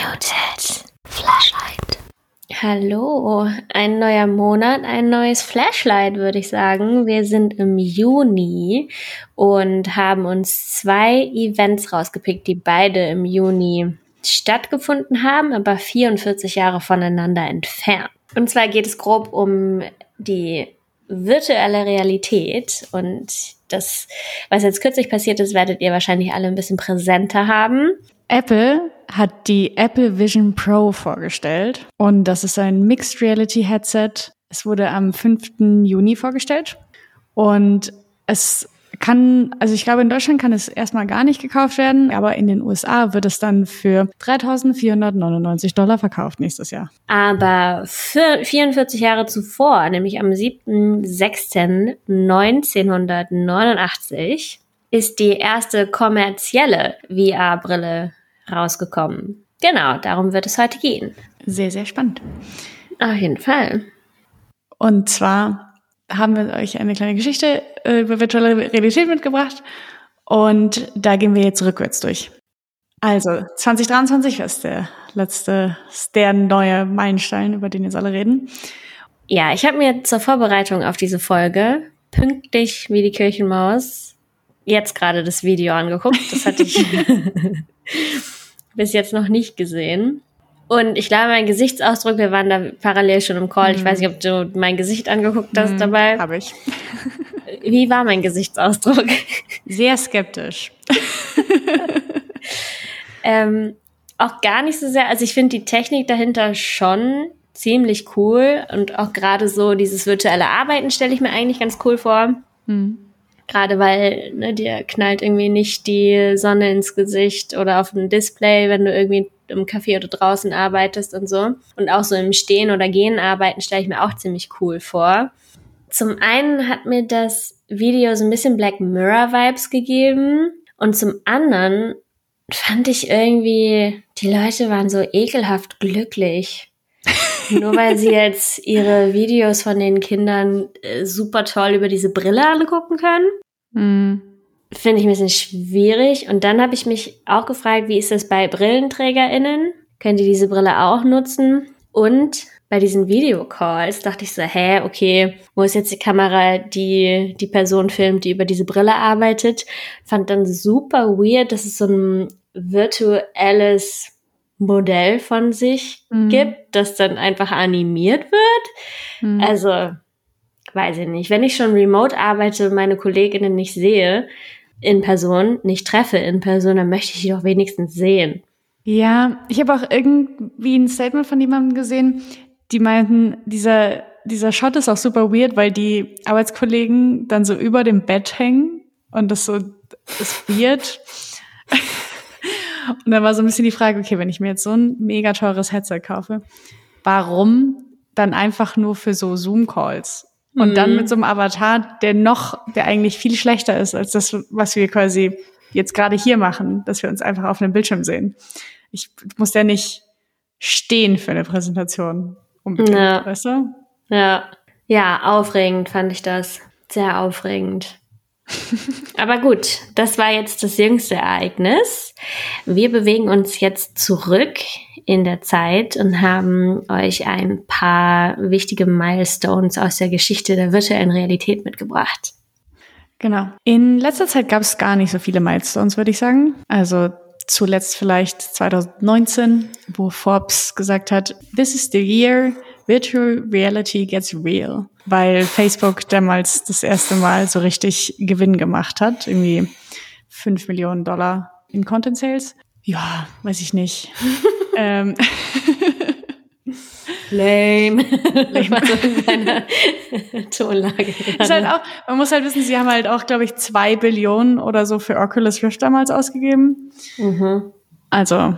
Muted Flashlight. Hallo, ein neuer Monat, ein neues Flashlight, würde ich sagen. Wir sind im Juni und haben uns zwei Events rausgepickt, die beide im Juni stattgefunden haben, aber 44 Jahre voneinander entfernt. Und zwar geht es grob um die virtuelle Realität und das, was jetzt kürzlich passiert ist, werdet ihr wahrscheinlich alle ein bisschen präsenter haben. Apple hat die Apple Vision Pro vorgestellt und das ist ein Mixed Reality Headset. Es wurde am 5. Juni vorgestellt und es kann, also ich glaube, in Deutschland kann es erstmal gar nicht gekauft werden, aber in den USA wird es dann für 3.499 Dollar verkauft nächstes Jahr. Aber für 44 Jahre zuvor, nämlich am 7.6.1989, ist die erste kommerzielle VR-Brille rausgekommen. Genau, darum wird es heute gehen. Sehr, sehr spannend. Auf jeden Fall. Und zwar haben wir euch eine kleine Geschichte äh, über virtuelle Realität mitgebracht und da gehen wir jetzt rückwärts durch. Also 2023 ist der letzte, der neue Meilenstein, über den jetzt alle reden. Ja, ich habe mir zur Vorbereitung auf diese Folge pünktlich wie die Kirchenmaus jetzt gerade das Video angeguckt. Das hatte ich bis jetzt noch nicht gesehen. Und ich glaube, mein Gesichtsausdruck, wir waren da parallel schon im Call. Ich mhm. weiß nicht, ob du mein Gesicht angeguckt hast mhm, dabei. Habe ich. Wie war mein Gesichtsausdruck? Sehr skeptisch. ähm, auch gar nicht so sehr. Also ich finde die Technik dahinter schon ziemlich cool und auch gerade so dieses virtuelle Arbeiten stelle ich mir eigentlich ganz cool vor. Mhm. Gerade weil ne, dir knallt irgendwie nicht die Sonne ins Gesicht oder auf dem Display, wenn du irgendwie im Café oder draußen arbeitest und so. Und auch so im Stehen oder Gehen arbeiten stelle ich mir auch ziemlich cool vor. Zum einen hat mir das Video so ein bisschen Black Mirror Vibes gegeben und zum anderen fand ich irgendwie, die Leute waren so ekelhaft glücklich. Nur weil sie jetzt ihre Videos von den Kindern äh, super toll über diese Brille angucken können. Mhm. Finde ich ein bisschen schwierig. Und dann habe ich mich auch gefragt, wie ist das bei BrillenträgerInnen? Können die diese Brille auch nutzen? Und bei diesen Videocalls dachte ich so, hä, okay, wo ist jetzt die Kamera, die die Person filmt, die über diese Brille arbeitet? Fand dann super weird, dass es so ein virtuelles Modell von sich mhm. gibt, das dann einfach animiert wird. Mhm. Also, weiß ich nicht. Wenn ich schon remote arbeite, meine Kolleginnen nicht sehe in Person, nicht treffe in Person, dann möchte ich die doch wenigstens sehen. Ja, ich habe auch irgendwie ein Statement von jemandem gesehen, die meinten, dieser, dieser Shot ist auch super weird, weil die Arbeitskollegen dann so über dem Bett hängen und das so ist weird. Und dann war so ein bisschen die Frage, okay, wenn ich mir jetzt so ein mega teures Headset kaufe, warum dann einfach nur für so Zoom-Calls? Und mhm. dann mit so einem Avatar, der noch, der eigentlich viel schlechter ist als das, was wir quasi jetzt gerade hier machen, dass wir uns einfach auf einem Bildschirm sehen. Ich muss ja nicht stehen für eine Präsentation. Unbedingt, ja. weißt du? Ja. Ja, aufregend fand ich das. Sehr aufregend. Aber gut, das war jetzt das jüngste Ereignis. Wir bewegen uns jetzt zurück in der Zeit und haben euch ein paar wichtige Milestones aus der Geschichte der virtuellen Realität mitgebracht. Genau. In letzter Zeit gab es gar nicht so viele Milestones, würde ich sagen. Also zuletzt vielleicht 2019, wo Forbes gesagt hat, This is the year Virtual Reality Gets Real, weil Facebook damals das erste Mal so richtig Gewinn gemacht hat, irgendwie fünf Millionen Dollar in Content Sales. Ja, weiß ich nicht. ähm. Lame. Lame. Tonlage. Ist halt auch, man muss halt wissen, sie haben halt auch, glaube ich, zwei Billionen oder so für Oculus Rift damals ausgegeben. Mhm. Also,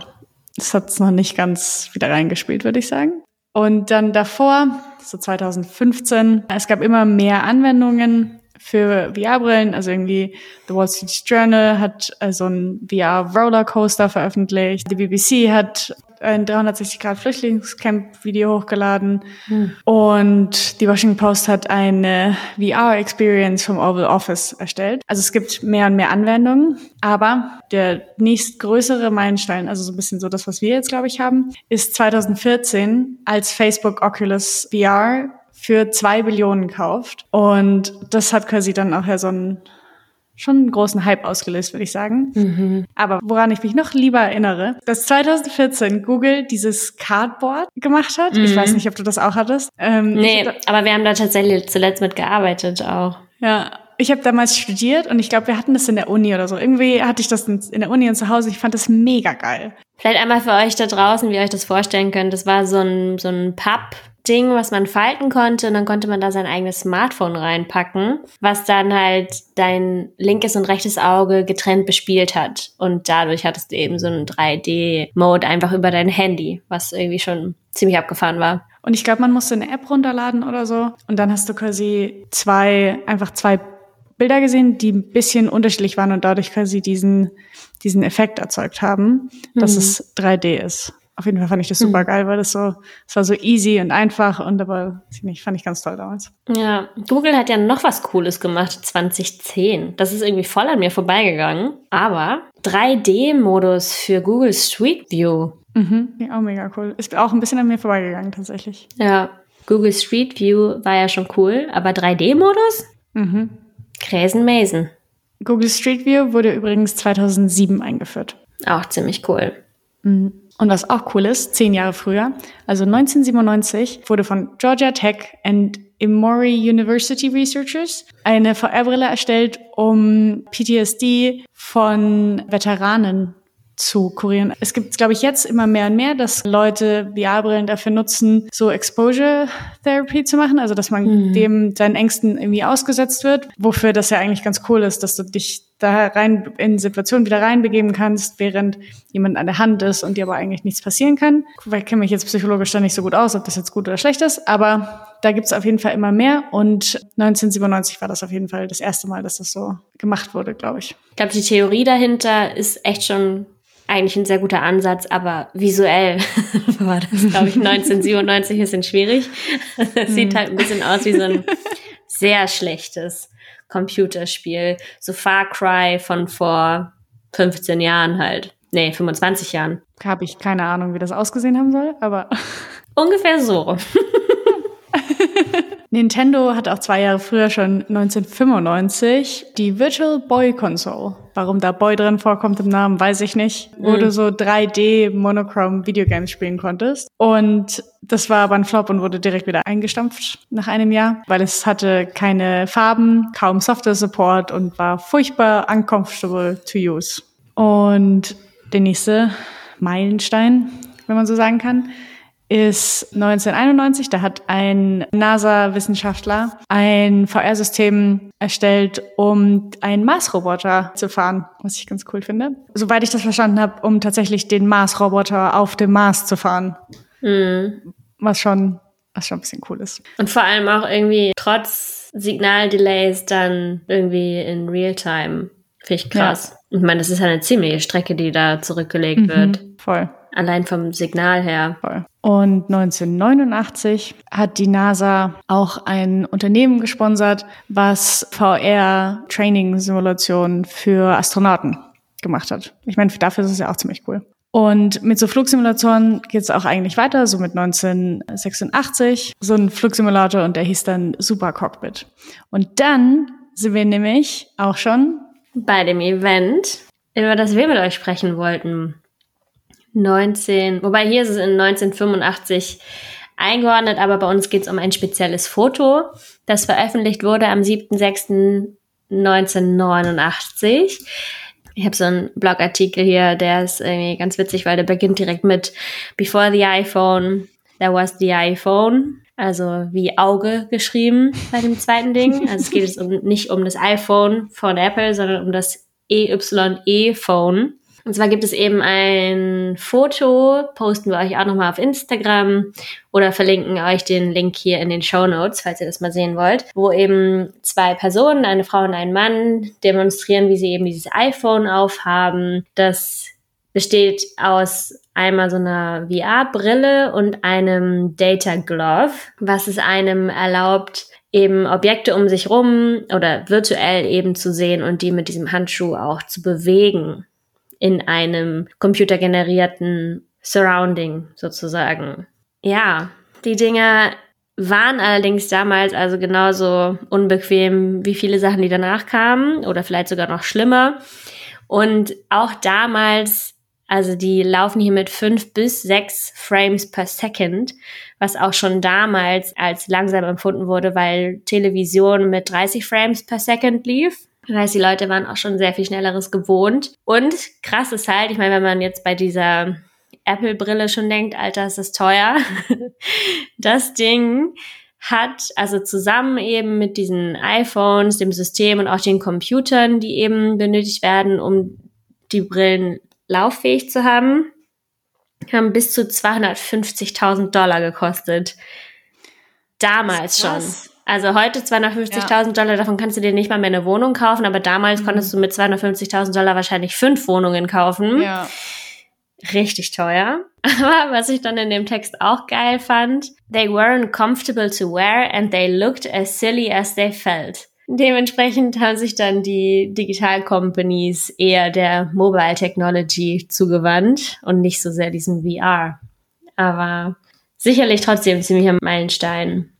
das hat es noch nicht ganz wieder reingespielt, würde ich sagen. Und dann davor, so 2015, es gab immer mehr Anwendungen für VR-Brillen. Also irgendwie The Wall Street Journal hat äh, so ein VR-Rollercoaster veröffentlicht. Die BBC hat ein 360-Grad-Flüchtlingscamp-Video hochgeladen. Hm. Und die Washington Post hat eine VR-Experience vom Oval Office erstellt. Also es gibt mehr und mehr Anwendungen. Aber der nächstgrößere Meilenstein, also so ein bisschen so das, was wir jetzt, glaube ich, haben, ist 2014, als Facebook Oculus VR für zwei Billionen kauft. Und das hat quasi dann auch ja so einen schon einen großen Hype ausgelöst, würde ich sagen. Mhm. Aber woran ich mich noch lieber erinnere, dass 2014 Google dieses Cardboard gemacht hat. Mhm. Ich weiß nicht, ob du das auch hattest. Ähm, nee, aber wir haben da tatsächlich zuletzt mit gearbeitet auch. Ja, ich habe damals studiert und ich glaube, wir hatten das in der Uni oder so. Irgendwie hatte ich das in der Uni und zu Hause. Ich fand das mega geil. Vielleicht einmal für euch da draußen, wie ihr euch das vorstellen könnt. Das war so ein, so ein Papp, Ding, was man falten konnte und dann konnte man da sein eigenes Smartphone reinpacken, was dann halt dein linkes und rechtes Auge getrennt bespielt hat. Und dadurch hattest du eben so einen 3D-Mode einfach über dein Handy, was irgendwie schon ziemlich abgefahren war. Und ich glaube, man musste eine App runterladen oder so. Und dann hast du quasi zwei, einfach zwei Bilder gesehen, die ein bisschen unterschiedlich waren und dadurch quasi diesen, diesen Effekt erzeugt haben, dass mhm. es 3D ist auf jeden Fall fand ich das super mhm. geil, weil das so, es war so easy und einfach und aber nicht, fand ich ganz toll damals. Ja, Google hat ja noch was Cooles gemacht 2010. Das ist irgendwie voll an mir vorbeigegangen. Aber 3D-Modus für Google Street View. Mhm, ja, auch mega cool. Ist auch ein bisschen an mir vorbeigegangen tatsächlich. Ja, Google Street View war ja schon cool, aber 3D-Modus? Mhm. Gräsen Mason. Google Street View wurde übrigens 2007 eingeführt. Auch ziemlich cool. Mhm. Und was auch cool ist, zehn Jahre früher, also 1997, wurde von Georgia Tech and Emory University Researchers eine VR-Brille erstellt, um PTSD von Veteranen zu kurieren. Es gibt, glaube ich, jetzt immer mehr und mehr, dass Leute VR-Brillen dafür nutzen, so Exposure Therapy zu machen, also dass man mhm. dem seinen Ängsten irgendwie ausgesetzt wird, wofür das ja eigentlich ganz cool ist, dass du dich da rein in Situationen wieder reinbegeben kannst, während jemand an der Hand ist und dir aber eigentlich nichts passieren kann. Ich kenne mich jetzt psychologisch da nicht so gut aus, ob das jetzt gut oder schlecht ist, aber da gibt es auf jeden Fall immer mehr und 1997 war das auf jeden Fall das erste Mal, dass das so gemacht wurde, glaube ich. Ich glaube, die Theorie dahinter ist echt schon eigentlich ein sehr guter Ansatz, aber visuell war das, glaube ich, 1997 ein bisschen schwierig. Das sieht hm. halt ein bisschen aus wie so ein sehr schlechtes Computerspiel. So Far Cry von vor 15 Jahren halt. Nee, 25 Jahren. Habe ich keine Ahnung, wie das ausgesehen haben soll, aber. Ungefähr so. Nintendo hat auch zwei Jahre früher schon 1995 die Virtual Boy Console. Warum da Boy drin vorkommt im Namen, weiß ich nicht. Wo mhm. du so 3D Monochrome Videogames spielen konntest. Und das war aber ein Flop und wurde direkt wieder eingestampft nach einem Jahr, weil es hatte keine Farben, kaum Software Support und war furchtbar uncomfortable to use. Und der nächste Meilenstein, wenn man so sagen kann, ist 1991. Da hat ein NASA-Wissenschaftler ein VR-System erstellt, um einen Mars-Roboter zu fahren, was ich ganz cool finde. Soweit ich das verstanden habe, um tatsächlich den Mars-Roboter auf dem Mars zu fahren. Mhm. Was schon was schon ein bisschen cool ist. Und vor allem auch irgendwie trotz Signaldelays dann irgendwie in Realtime. Finde ich krass. Ja. Ich meine, das ist ja eine ziemliche Strecke, die da zurückgelegt mhm, wird. Voll. Allein vom Signal her. Voll. Und 1989 hat die NASA auch ein Unternehmen gesponsert, was VR-Training-Simulationen für Astronauten gemacht hat. Ich meine, dafür ist es ja auch ziemlich cool. Und mit so Flugsimulatoren geht es auch eigentlich weiter, so mit 1986. So ein Flugsimulator und der hieß dann Super Cockpit. Und dann sind wir nämlich auch schon bei dem Event, über das wir mit euch sprechen wollten. 19, wobei hier ist es in 1985 eingeordnet, aber bei uns geht es um ein spezielles Foto, das veröffentlicht wurde am 7.6.1989. Ich habe so einen Blogartikel hier, der ist irgendwie ganz witzig, weil der beginnt direkt mit Before the iPhone, there was the iPhone. Also wie Auge geschrieben bei dem zweiten Ding. Also es geht jetzt um, nicht um das iPhone von Apple, sondern um das EYE-Phone. Und zwar gibt es eben ein Foto, posten wir euch auch nochmal auf Instagram oder verlinken euch den Link hier in den Show Notes, falls ihr das mal sehen wollt, wo eben zwei Personen, eine Frau und ein Mann, demonstrieren, wie sie eben dieses iPhone aufhaben. Das besteht aus einmal so einer VR-Brille und einem Data Glove, was es einem erlaubt, eben Objekte um sich rum oder virtuell eben zu sehen und die mit diesem Handschuh auch zu bewegen in einem computergenerierten Surrounding sozusagen. Ja, die Dinger waren allerdings damals also genauso unbequem wie viele Sachen, die danach kamen oder vielleicht sogar noch schlimmer. Und auch damals, also die laufen hier mit fünf bis sechs Frames per Second, was auch schon damals als langsam empfunden wurde, weil Television mit 30 Frames per Second lief. Das heißt, die Leute waren auch schon sehr viel Schnelleres gewohnt. Und krass ist halt, ich meine, wenn man jetzt bei dieser Apple-Brille schon denkt, Alter, ist das teuer. das Ding hat also zusammen eben mit diesen iPhones, dem System und auch den Computern, die eben benötigt werden, um die Brillen lauffähig zu haben, haben bis zu 250.000 Dollar gekostet. Damals schon. Also heute 250.000 ja. Dollar, davon kannst du dir nicht mal mehr eine Wohnung kaufen, aber damals mhm. konntest du mit 250.000 Dollar wahrscheinlich fünf Wohnungen kaufen. Ja. Richtig teuer. Aber was ich dann in dem Text auch geil fand, they weren't comfortable to wear and they looked as silly as they felt. Dementsprechend haben sich dann die Digital Companies eher der Mobile Technology zugewandt und nicht so sehr diesen VR. Aber sicherlich trotzdem ziemlich Meilenstein.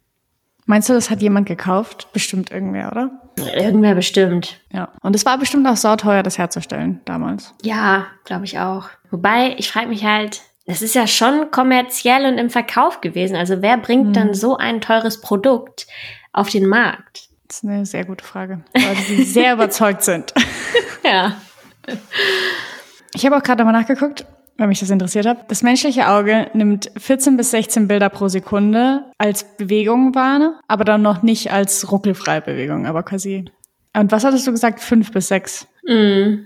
Meinst du, das hat jemand gekauft? Bestimmt irgendwer, oder? Irgendwer bestimmt. Ja. Und es war bestimmt auch sauteuer, das herzustellen damals. Ja, glaube ich auch. Wobei, ich frage mich halt, das ist ja schon kommerziell und im Verkauf gewesen. Also wer bringt hm. dann so ein teures Produkt auf den Markt? Das ist eine sehr gute Frage. Weil sie sehr überzeugt sind. ja. Ich habe auch gerade nochmal nachgeguckt weil mich das interessiert hat. Das menschliche Auge nimmt 14 bis 16 Bilder pro Sekunde als Bewegung wahr, aber dann noch nicht als ruckelfreie Bewegung, aber quasi. Und was hattest du gesagt? Fünf bis sechs? Mm.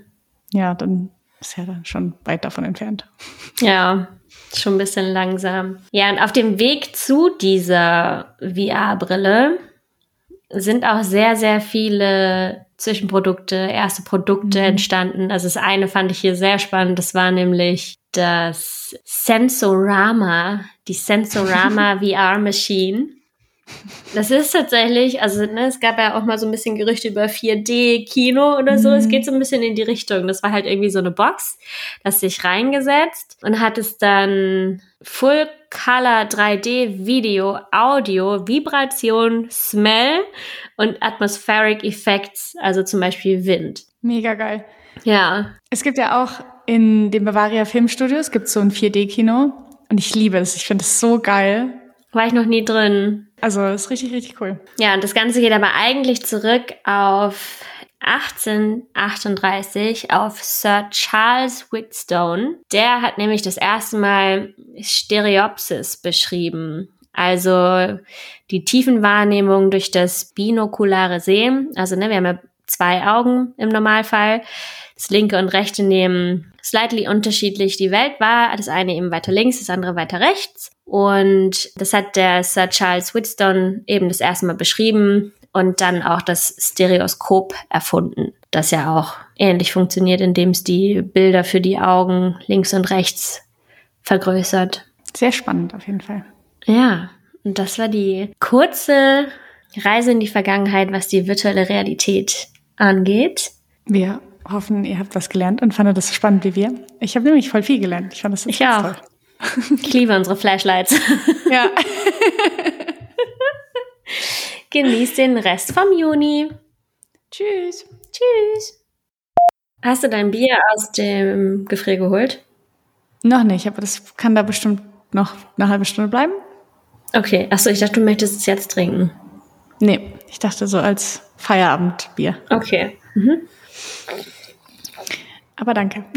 Ja, dann ist ja dann schon weit davon entfernt. Ja, schon ein bisschen langsam. Ja, und auf dem Weg zu dieser VR-Brille sind auch sehr, sehr viele Zwischenprodukte, erste Produkte mhm. entstanden. Also das eine fand ich hier sehr spannend. Das war nämlich das Sensorama, die Sensorama VR Machine. Das ist tatsächlich, also ne, es gab ja auch mal so ein bisschen Gerüchte über 4D-Kino oder so. Mhm. Es geht so ein bisschen in die Richtung. Das war halt irgendwie so eine Box, das sich reingesetzt und hat es dann Full Color 3D Video, Audio, Vibration, Smell und Atmospheric Effects, also zum Beispiel Wind. Mega geil. Ja. Es gibt ja auch in den Bavaria Filmstudios gibt so ein 4D-Kino und ich liebe das. Ich finde es so geil. War ich noch nie drin. Also ist richtig, richtig cool. Ja, und das Ganze geht aber eigentlich zurück auf 1838 auf Sir Charles Whitstone. Der hat nämlich das erste Mal Stereopsis beschrieben. Also die Tiefenwahrnehmung durch das binokulare Sehen. Also ne, wir haben ja zwei Augen im Normalfall. Das linke und rechte nehmen slightly unterschiedlich die Welt wahr. Das eine eben weiter links, das andere weiter rechts. Und das hat der Sir Charles Whitstone eben das erste Mal beschrieben und dann auch das Stereoskop erfunden, das ja auch ähnlich funktioniert, indem es die Bilder für die Augen links und rechts vergrößert. Sehr spannend auf jeden Fall. Ja, und das war die kurze Reise in die Vergangenheit, was die virtuelle Realität angeht. Wir hoffen, ihr habt was gelernt und fandet das so spannend wie wir. Ich habe nämlich voll viel gelernt. Ich fand das ich auch. toll. Ich liebe unsere Flashlights. Ja. Genieß den Rest vom Juni. Tschüss. Tschüss. Hast du dein Bier aus dem Gefrier geholt? Noch nicht, aber das kann da bestimmt noch eine halbe Stunde bleiben. Okay, achso, ich dachte, du möchtest es jetzt trinken. Nee, ich dachte so als Feierabendbier. Okay. Mhm. Aber danke.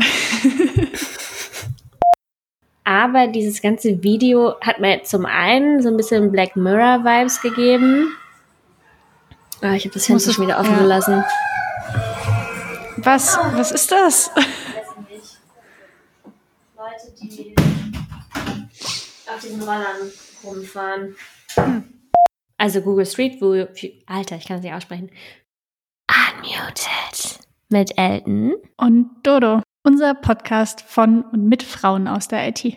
Aber dieses ganze Video hat mir zum einen so ein bisschen Black Mirror Vibes gegeben. Ah, ich habe das Fenster schon wieder offen ja. gelassen. Was? Was ist das? die auf diesen Rollern rumfahren. Hm. Also Google Street View, Alter, ich kann es nicht aussprechen. Unmuted mit Elton und Dodo, unser Podcast von und mit Frauen aus der IT.